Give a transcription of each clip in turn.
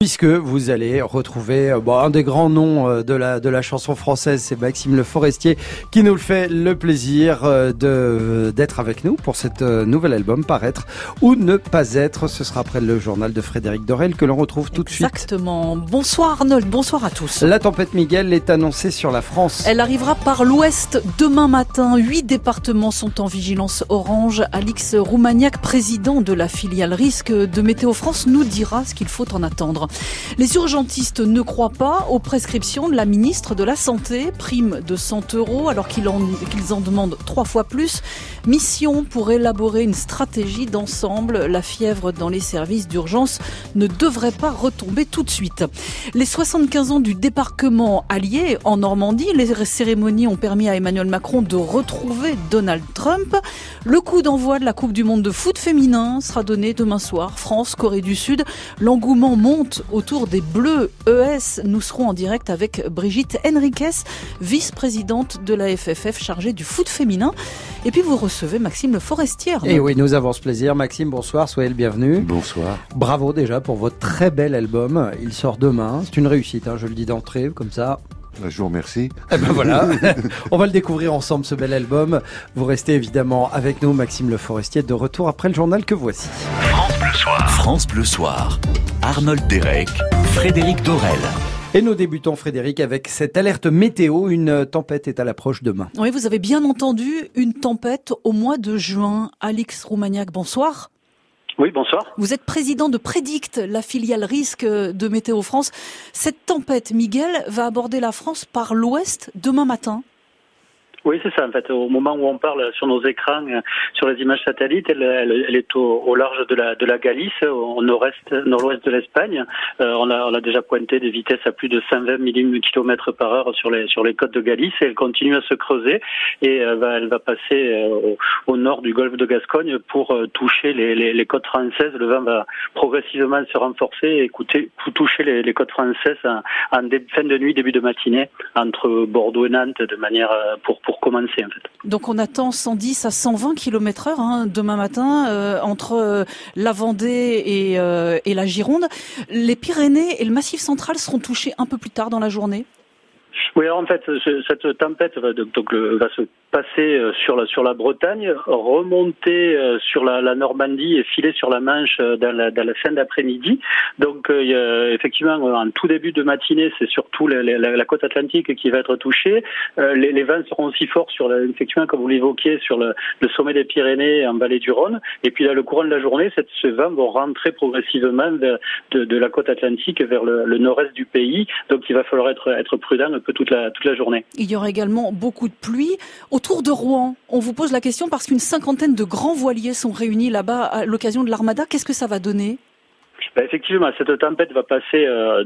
Puisque vous allez retrouver euh, bon, un des grands noms euh, de la, de la chanson française, c'est Maxime Le Forestier, qui nous le fait le plaisir euh, de d'être avec nous pour cet nouvel album paraître ou ne pas être. Ce sera après le journal de Frédéric Dorel que l'on retrouve tout de suite. Exactement. Bonsoir Arnold, bonsoir à tous. La tempête Miguel est annoncée sur la France. Elle arrivera par l'ouest demain matin. Huit départements sont en vigilance orange. Alix Roumaniac, président de la filiale risque de Météo France, nous dira ce qu'il faut en attendre. Les urgentistes ne croient pas aux prescriptions de la ministre de la Santé, prime de 100 euros alors qu'ils en, en demandent trois fois plus. Mission pour élaborer une stratégie d'ensemble. La fièvre dans les services d'urgence ne devrait pas retomber tout de suite. Les 75 ans du débarquement allié en Normandie, les cérémonies ont permis à Emmanuel Macron de retrouver Donald Trump. Le coup d'envoi de la Coupe du Monde de foot féminin sera donné demain soir. France, Corée du Sud. L'engouement monte autour des Bleus ES. Nous serons en direct avec Brigitte Henriquez, vice-présidente de la FFF chargée du foot féminin. Et puis vous recevez Maxime Le Forestier. Et oui, nous avons ce plaisir. Maxime, bonsoir, soyez le bienvenu. Bonsoir. Bravo déjà pour votre très bel album. Il sort demain. C'est une réussite, hein, je le dis d'entrée, comme ça. Bah, je vous remercie. Eh ben voilà, on va le découvrir ensemble ce bel album. Vous restez évidemment avec nous, Maxime Le Forestier, de retour après le journal que voici. France Bleu Soir. France Bleu Soir. Arnold Derek, Frédéric Dorel. Et nous débutons, Frédéric, avec cette alerte météo. Une tempête est à l'approche demain. Oui, vous avez bien entendu, une tempête au mois de juin. Alix Roumaniac, bonsoir. Oui, bonsoir. Vous êtes président de Prédict, la filiale risque de Météo France. Cette tempête, Miguel, va aborder la France par l'ouest demain matin. Oui, c'est ça. En fait, au moment où on parle sur nos écrans, euh, sur les images satellites, elle, est au, large de la, Galice, au nord-est, nord-ouest de l'Espagne. Euh, on, a, déjà pointé des vitesses à plus de 120 km par heure sur les, côtes de Galice et elle continue à se creuser et euh, elle va passer au, nord du golfe de Gascogne pour toucher les, côtes françaises. Le vent va progressivement se renforcer et toucher les, côtes françaises en, en fin de nuit, début de matinée entre Bordeaux et Nantes de manière pour, Donc on attend 110 à 120 km heure hein, demain matin euh, entre euh, la Vendée euh, et la Gironde. Les Pyrénées et le Massif central seront touchés un peu plus tard dans la journée oui, alors en fait, cette tempête va, va se passer euh, sur la, Bretagne, remonter euh, sur la, Normandie et filer sur la Manche euh, dans la, fin d'après-midi. Donc effectivement, en tout début de matinée, c'est surtout la, côte atlantique qui va être touchée. Les, vents seront aussi forts sur, effectivement, comme vous l'évoquiez, sur le, sommet des Pyrénées en vallée du Rhône. Et puis là, le courant de la journée, cette, ces vents vont rentrer progressivement de, la côte atlantique vers le, nord-est du pays. Donc il va falloir être, prudent toute la journée. Il y aura également beaucoup de pluie. Autour de Rouen, on vous pose la question parce qu'une cinquantaine de grands voiliers sont réunis là-bas à l'occasion de l'Armada. Qu'est-ce que ça va donner? Bah, effectivement, cette tempête va passer euh,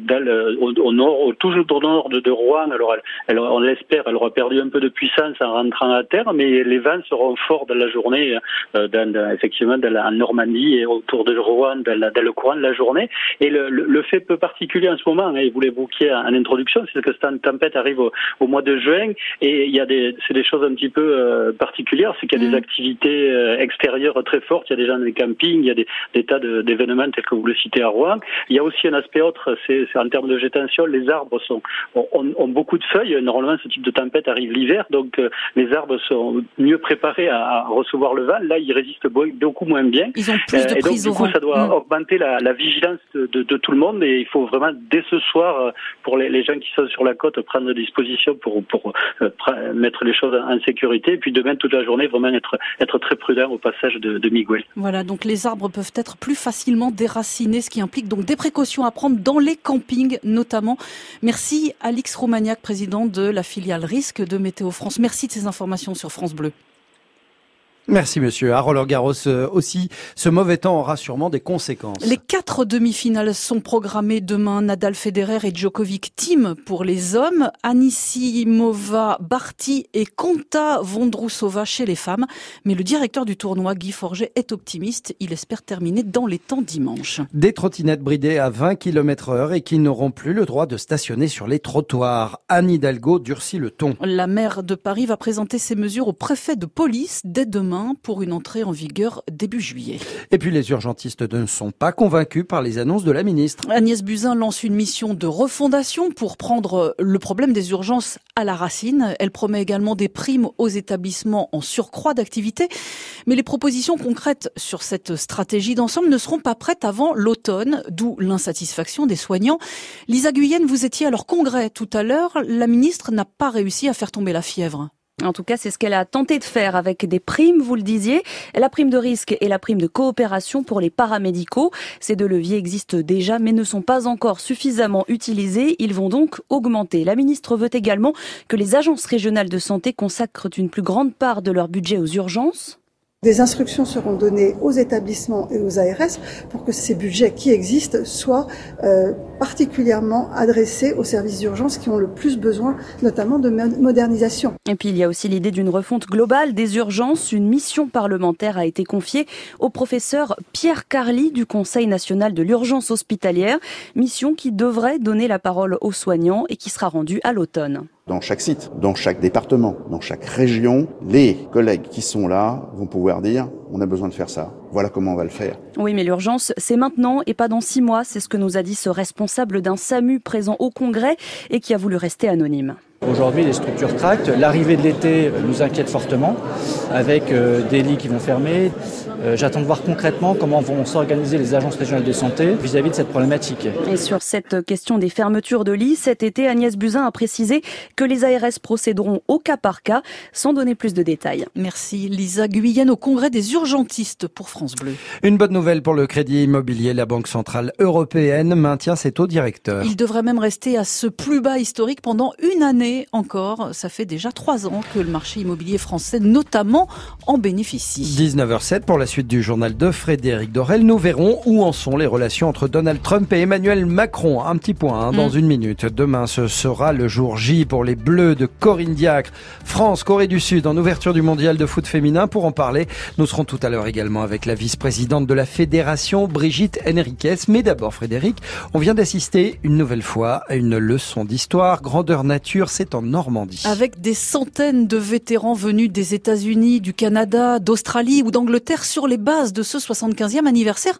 au, nord, au, toujours au nord de, de Rouen. Alors, elle, on l'espère, elle aura perdu un peu de puissance en rentrant à terre, mais les vents seront forts dans la journée, euh, dans, effectivement, dans la, en Normandie et autour de Rouen, dans, le courant de la journée. Et le, le, fait peu particulier en ce moment, hein, et vous l'évoquiez en, introduction, c'est que cette tempête arrive au, au, mois de juin, et il y a des, c'est des choses un petit peu euh, particulières, c'est qu'il y a des mmh. activités euh, extérieures très fortes. Il y a des gens dans les campings, il y a des, des tas d'événements tels que vous le citez à Rouen. Il y a aussi un aspect autre, c'est en termes de végétation, les arbres sont, ont, beaucoup de feuilles. Normalement, ce type de tempête arrive l'hiver, donc euh, les arbres sont mieux préparés à, recevoir le vent. Là, ils résistent beaucoup moins bien. Ils ont plus de euh, et donc, du coup, ça doit mm. augmenter la, vigilance de, tout le monde et il faut vraiment, dès ce soir, euh, pour les, gens qui sont sur la côte, prendre des dispositions pour, pour mettre les choses en sécurité. Et puis demain, toute la journée, vraiment être, être très prudent au passage de, de Miguel. Voilà, donc les arbres peuvent être plus facilement déracinés, ce qui implique donc des précautions à prendre dans les campings notamment. Merci Alix Romagnac, président de la filiale risque de Météo France. Merci de ces informations sur France Bleu. Merci monsieur. À Roland Garros euh, aussi, ce mauvais temps aura sûrement des conséquences. Les quatre demi-finales sont programmées demain. Nadal, Federer et Djokovic team pour les hommes. Anisimova, Barty et Konta Vondrousova chez les femmes. Mais le directeur du tournoi, Guy Forget, est optimiste. Il espère terminer dans les temps dimanche. Des trottinettes bridées à 20 km heure et qui n'auront plus le droit de stationner sur les trottoirs. Anne Hidalgo durcit le ton. La maire de Paris va présenter ces mesures au préfet de police dès demain demain pour une entrée en vigueur début juillet. Et puis les urgentistes ne sont pas convaincus par les annonces de la ministre. Agnès Buzyn lance une mission de refondation pour prendre le problème des urgences à la racine. Elle promet également des primes aux établissements en surcroît d'activité. Mais les propositions concrètes sur cette stratégie d'ensemble ne seront pas prêtes avant l'automne, d'où l'insatisfaction des soignants. Lisa Guyenne, vous étiez à leur congrès tout à l'heure. La ministre n'a pas réussi à faire tomber la fièvre. En tout cas, c'est ce qu'elle a tenté de faire avec des primes, vous le disiez, la prime de risque et la prime de coopération pour les paramédicaux. Ces deux leviers existent déjà mais ne sont pas encore suffisamment utilisés. Ils vont donc augmenter. La ministre veut également que les agences régionales de santé consacrent une plus grande part de leur budget aux urgences. Des instructions seront données aux établissements et aux ARS pour que ces budgets qui existent soient euh, particulièrement adressés aux services d'urgence qui ont le plus besoin, notamment de modernisation. Et puis il y a aussi l'idée d'une refonte globale des urgences. Une mission parlementaire a été confiée au professeur Pierre Carly du Conseil national de l'urgence hospitalière, mission qui devrait donner la parole aux soignants et qui sera rendue à l'automne dans chaque site, dans chaque département, dans chaque région, les collègues qui sont là vont pouvoir dire on a besoin de faire ça. Voilà comment on va le faire. Oui, mais l'urgence, c'est maintenant et pas dans six mois. C'est ce que nous a dit ce responsable d'un SAMU présent au Congrès et qui a voulu rester anonyme. Aujourd'hui, les structures craquent. L'arrivée de l'été nous inquiète fortement, avec euh, des lits qui vont fermer, j'attends de voir concrètement comment vont s'organiser les agences régionales de santé vis-à-vis de cette problématique. Et sur cette question des fermetures de lits, cet été, Agnès Buzyn a précisé que les ARS procéderont au cas par cas, sans donner plus de détails. Merci Lisa Guyenne au congrès des urgentistes pour France Bleu. Une bonne nouvelle pour le crédit immobilier. La Banque Centrale Européenne maintient ses taux directeurs. Il devrait même rester à ce plus bas historique pendant une année encore. Ça fait déjà trois ans que le marché immobilier français, notamment, en bénéficie. 19h07 pour la suite du journal de Frédéric Dorel, nous verrons où en sont les relations entre Donald Trump et Emmanuel Macron. Un petit point hein, dans mm. une minute. Demain, ce sera le jour J pour les Bleus de Corinne Diacre. France, Corée du Sud en ouverture du mondial de foot féminin. Pour en parler, nous serons tout à l'heure également avec la vice-présidente de la fédération, Brigitte Henriquez. Mais d'abord, Frédéric, on vient d'assister une nouvelle fois à une leçon d'histoire. Grandeur nature, c'est en Normandie. Avec des centaines de vétérans venus des États-Unis, du Canada, d'Australie ou d'Angleterre sur les bases de ce 75e anniversaire,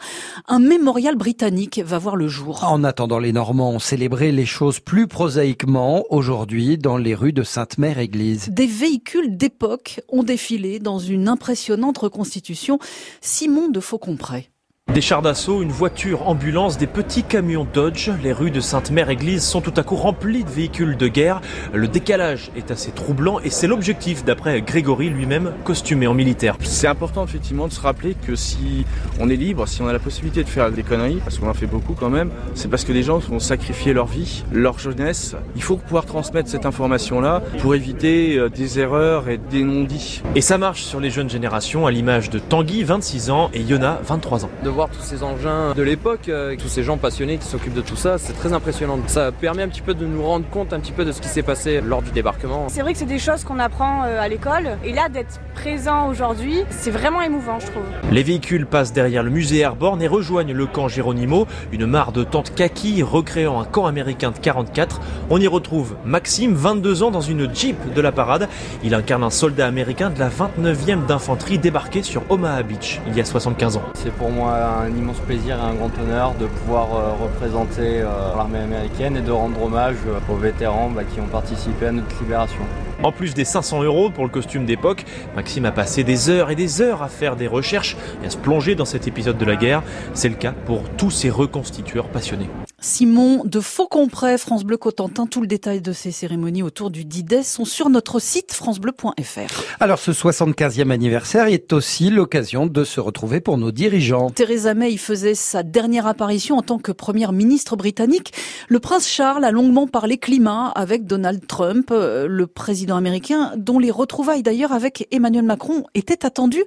un mémorial britannique va voir le jour. En attendant, les Normands ont célébré les choses plus prosaïquement aujourd'hui dans les rues de Sainte-Mère-Église. Des véhicules d'époque ont défilé dans une impressionnante reconstitution. Simon de Faucompré. Des chars d'assaut, une voiture, ambulance, des petits camions Dodge. Les rues de Sainte-Mère-Église sont tout à coup remplies de véhicules de guerre. Le décalage est assez troublant et c'est l'objectif d'après Grégory lui-même costumé en militaire. C'est important effectivement de se rappeler que si on est libre, si on a la possibilité de faire des conneries, parce qu'on en fait beaucoup quand même, c'est parce que des gens vont sacrifier leur vie, leur jeunesse. Il faut pouvoir transmettre cette information-là pour éviter euh, des erreurs et des non-dits. Et ça marche sur les jeunes générations à l'image de Tanguy, 26 ans, et Yona, 23 ans voir tous ces engins de l'époque, euh, tous ces gens passionnés qui s'occupent de tout ça, c'est très impressionnant. Ça permet un petit peu de nous rendre compte un petit peu de ce qui s'est passé lors du débarquement. C'est vrai que c'est des choses qu'on apprend euh, à l'école et là d'être présent aujourd'hui, c'est vraiment émouvant je trouve. Les véhicules passent derrière le musée Airborne et rejoignent le camp Geronimo, une mare de tentes kaki recréant un camp américain de 44. On y retrouve Maxime, 22 ans, dans une Jeep de la parade. Il incarne un soldat américain de la 29e d'infanterie débarqué sur Omaha Beach il y a 75 ans. C'est pour moi un immense plaisir et un grand honneur de pouvoir euh, représenter euh, l'armée américaine et de rendre hommage euh, aux vétérans bah, qui ont participé à notre libération. En plus des 500 euros pour le costume d'époque, Maxime a passé des heures et des heures à faire des recherches et à se plonger dans cet épisode de la guerre. C'est le cas pour tous ces reconstitueurs passionnés. Simon de Faucompré, France Bleu Cotentin. Tout le détail de ces cérémonies autour du Dides sont sur notre site francebleu.fr. Alors ce 75e anniversaire est aussi l'occasion de se retrouver pour nos dirigeants. Theresa May faisait sa dernière apparition en tant que première ministre britannique. Le prince Charles a longuement parlé climat avec Donald Trump, euh, le président américain, dont les retrouvailles d'ailleurs avec Emmanuel Macron étaient attendues.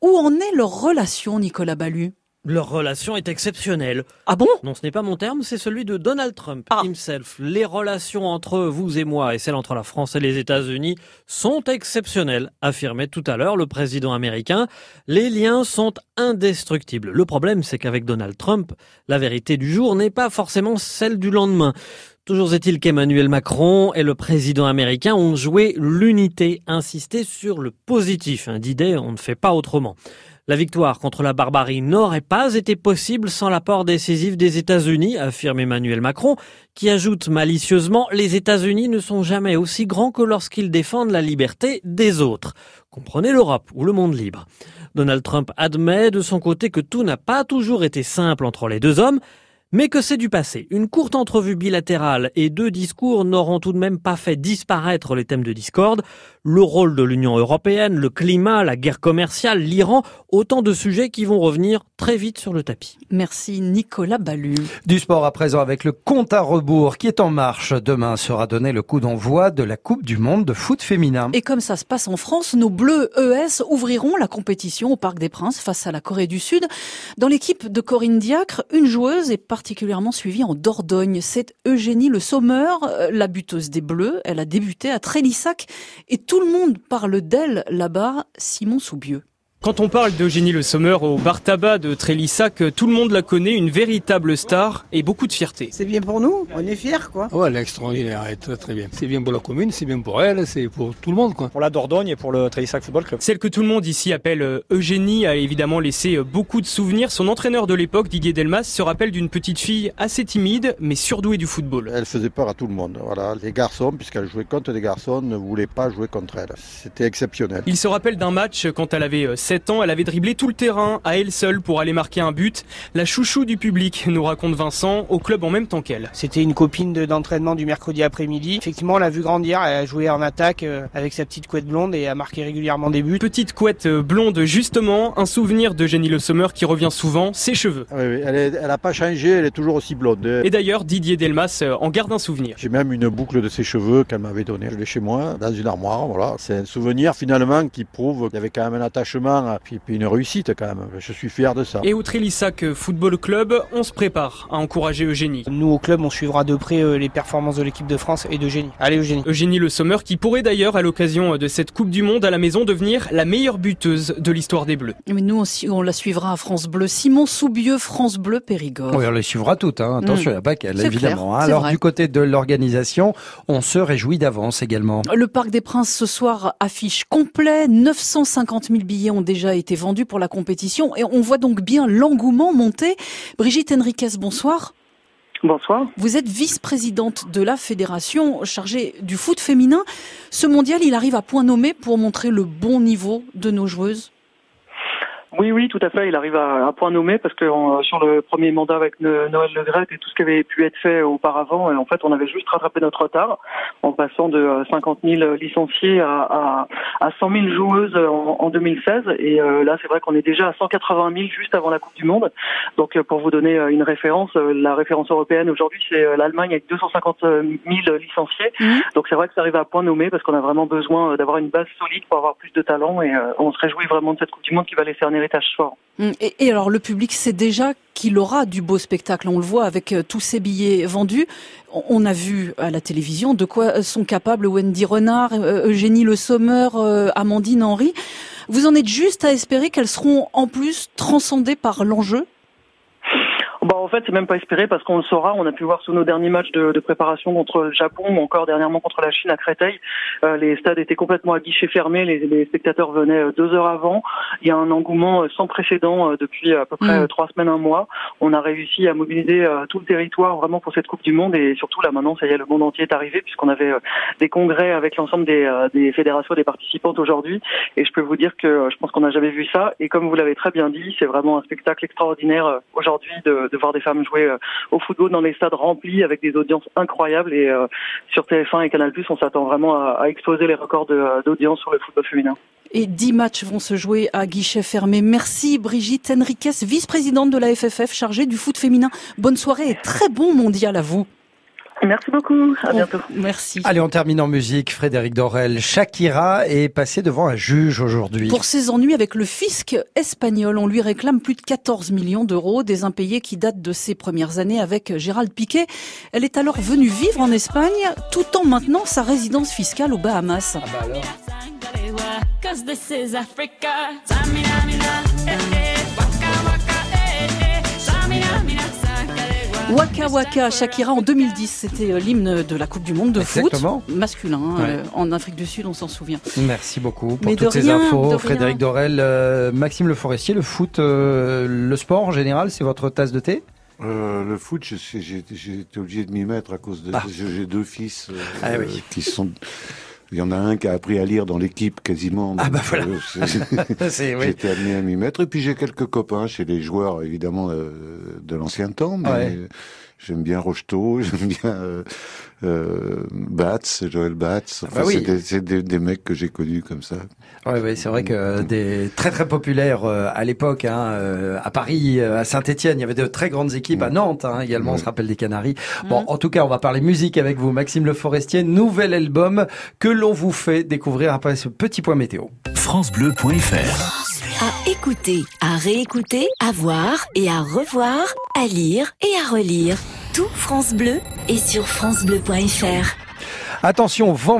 Où en est leur relation, Nicolas Ballu leur relation est exceptionnelle. Ah bon? Non, ce n'est pas mon terme, c'est celui de Donald Trump ah. himself. Les relations entre vous et moi et celles entre la France et les États-Unis sont exceptionnelles, affirmait tout à l'heure le président américain. Les liens sont indestructibles. Le problème, c'est qu'avec Donald Trump, la vérité du jour n'est pas forcément celle du lendemain. Toujours est-il qu'Emmanuel Macron et le président américain ont joué l'unité, insisté sur le positif. Hein, D'idée, on ne fait pas autrement. La victoire contre la barbarie n'aurait pas été possible sans l'apport décisif des États-Unis, affirme Emmanuel Macron, qui ajoute malicieusement Les États-Unis ne sont jamais aussi grands que lorsqu'ils défendent la liberté des autres. Comprenez l'Europe ou le monde libre. Donald Trump admet de son côté que tout n'a pas toujours été simple entre les deux hommes, mais que c'est du passé. Une courte entrevue bilatérale et deux discours n'auront tout de même pas fait disparaître les thèmes de discorde. Le rôle de l'Union européenne, le climat, la guerre commerciale, l'Iran, autant de sujets qui vont revenir très vite sur le tapis. Merci Nicolas Ballu. Du sport à présent avec le compte à rebours qui est en marche. Demain sera donné le coup d'envoi de la Coupe du Monde de foot féminin. Et comme ça se passe en France, nos Bleus ES ouvriront la compétition au Parc des Princes face à la Corée du Sud. Dans l'équipe de Corinne Diacre, une joueuse est particulièrement suivie en Dordogne. C'est Eugénie Le Sommeur, euh, la buteuse des Bleus. Elle a débuté à Trélissac et tout le monde parle d'elle là-bas, Simon Soubieux. Quand on parle d'Eugénie Le Sommer au bar tabac de Trélissac, tout le monde la connaît, une véritable star et beaucoup de fierté. C'est bien pour nous, on est fiers quoi. Ouais, elle est extraordinaire, elle est très très bien. C'est bien pour la commune, c'est bien pour elle, c'est pour tout le monde quoi. Pour la Dordogne et pour le Trélissac Football Club. Celle que tout le monde ici appelle euh, Eugénie a évidemment laissé euh, beaucoup de souvenirs. Son entraîneur de l'époque, Didier Delmas, se rappelle d'une petite fille assez timide mais surdouée du football. Elle faisait peur à tout le monde. Voilà, les garçons, puisqu'elle jouait contre des garçons, ne voulaient pas jouer contre elle. C'était exceptionnel. Il se rappelle d'un match quand elle avait 7 ans, elle avait dribblé tout le terrain à elle seule pour aller marquer un but. La chouchou du public, nous raconte Vincent, au club en même temps qu'elle. C'était une copine d'entraînement du mercredi après-midi. Effectivement, on l'a vu grandir. Elle a joué en attaque euh, avec sa petite couette blonde et a marqué régulièrement des buts. Petite couette euh, blonde, justement, un souvenir de Jenny Le Sommer qui revient souvent, ses cheveux. Oui, oui, elle n'a pas changé, elle est toujours aussi blonde. Et d'ailleurs, Didier Delmas euh, en garde un souvenir. J'ai même une boucle de ses cheveux qu'elle m'avait donnée. Je l'ai chez moi, dans une armoire. Voilà, c'est un souvenir finalement qui prouve qu'il y avait quand même un attachement, puis, puis une réussite quand même. Je suis fier de ça. Et au Trélissac Football Club, on se prépare à encourager Eugénie. Nous au club, on suivra de près euh, les performances de l'équipe de France et d'Eugénie. Allez Eugénie. Eugénie Le Sommer qui pourrait d'ailleurs à l'occasion de cette Coupe du Monde à la maison devenir la meilleure buteuse de l'histoire des Bleus. Mais nous aussi, on la suivra à France Bleu. Simon Soubieux, France Bleu, Périgord. Oui, on les suivra toutes. Hein. Attention, il n'y a pas qu'elle, évidemment. clair, hein. Alors vrai. du côté de l'organisation, on se réjouit d'avance également. Le Parc des Princes ce soir affiche complet. 950 000 billets ont déjà été vendus pour la compétition et on voit donc bien l'engouement monter. Brigitte Henriquez, bonsoir. Bonsoir. Vous êtes vice-présidente de la fédération chargée du foot féminin. Ce mondial, il arrive à point nommé pour montrer le bon niveau de nos joueuses. Oui, oui, tout à fait. Il arrive à, à point nommé parce que en- sur le premier mandat avec No- Noël Le Graët et tout ce qui avait pu être fait auparavant, en fait, on avait juste rattrapé notre retard en passant de euh, 50 000 licenciés à, à, à 100 000 joueuses en, en 2016. Et euh, là, c'est vrai qu'on est déjà à 180 000 juste avant la Coupe du Monde. Donc, euh, pour vous donner euh, une référence, euh, la référence européenne aujourd'hui, c'est euh, l'Allemagne avec 250 000 licenciés. Donc, c'est vrai que ça arrive à point nommé parce qu'on a vraiment besoin euh, d'avoir une base solide pour avoir plus de talent. Et euh, on se réjouit vraiment de cette Coupe du Monde qui va laisser un héritage fort. Hum, Et, et alors le public sait déjà qu'il aura du beau spectacle. On le voit avec euh, tous ces billets vendus. On- On a vu à la télévision de quoi sont capables Wendy Renard, euh, Eugénie Le Sommer, euh, Amandine Henry. Vous en êtes juste à espérer qu'elles seront en plus transcendées par l'enjeu en fait, c'est même pas espéré parce qu'on le saura. On a pu voir sur nos derniers matchs de, de préparation contre le Japon ou encore dernièrement contre la Chine à Créteil. Euh, les stades étaient complètement à guichet fermé. Les, les spectateurs venaient euh, deux heures avant. Il y a un engouement euh, sans précédent depuis à peu près Mm. trois semaines, un mois. On a réussi à mobiliser tout le territoire vraiment pour cette Coupe du Monde et surtout là maintenant, ça y est, le monde entier est arrivé puisqu'on avait des congrès avec l'ensemble des, des fédérations des participantes aujourd'hui. Et je peux vous dire que je pense qu'on n'a jamais vu ça. Et comme vous l'avez très bien dit, c'est vraiment un spectacle extraordinaire aujourd'hui de, de voir des femmes jouer euh, au football dans les stades remplis avec des audiences incroyables. Et euh, sur TF1 et Canal+, on s'attend vraiment à, exploser les records euh, d'audience sur le football féminin. et 10 matchs vont se jouer à guichet fermé. Merci Brigitte Henriquez, vice-présidente de la FFF chargée du foot féminin. Bonne soirée et très bon mondial à vous. Merci beaucoup. À bientôt. Merci. Allez, on termine en musique. Frédéric Dorel. Shakira est passé devant un juge aujourd'hui. Pour ses ennuis avec le fisc espagnol, on lui réclame plus de 14 millions d'euros, des impayés qui datent de ses premières années avec Gérald Piquet. Elle est alors venue vivre en Espagne tout en maintenant sa résidence fiscale aux Bahamas. This is waka, waka, Shakira en 2010, c'était euh, l'hymne de la Coupe du Monde de Exactement. foot masculin Ouais. euh, en Afrique du Sud, on s'en souvient. Merci beaucoup pour Mais toutes ces rien, infos. de rien. Frédéric Dorel, euh, Maxime Le Forestier, le foot, euh, le sport en général, c'est votre tasse de thé? Euh, le foot, j'ai été obligé de m'y mettre à cause de. Ah. J'ai j'ai deux fils euh, Ah oui. qui sont. Il y en a un qui a appris à lire dans l'équipe quasiment. Ah bah voilà. euh, oui. Été amené à m'y mettre. Et puis j'ai quelques copains chez les joueurs, évidemment, euh, de l'ancien temps. Mais Ouais. j'aime bien Rocheteau, j'aime bien euh, euh, Bats, Joël Bats. Enfin, bah oui. c'est des, c'est des- des mecs que j'ai connus comme ça. Oui, oui, c'est vrai que des très très populaires euh, à l'époque, hein, euh, à Paris, euh, à Saint-Étienne, il y avait de très grandes équipes, à Nantes hein, également, on se rappelle des Canaries. Bon, en tout cas, on va parler musique avec vous, Maxime Le Forestier, nouvel album que l'on vous fait découvrir après ce petit point météo. FranceBleu.fr À écouter, à réécouter, à voir et à revoir, à lire et à relire. Tout France Bleu est sur francebleu.fr. Attention, vent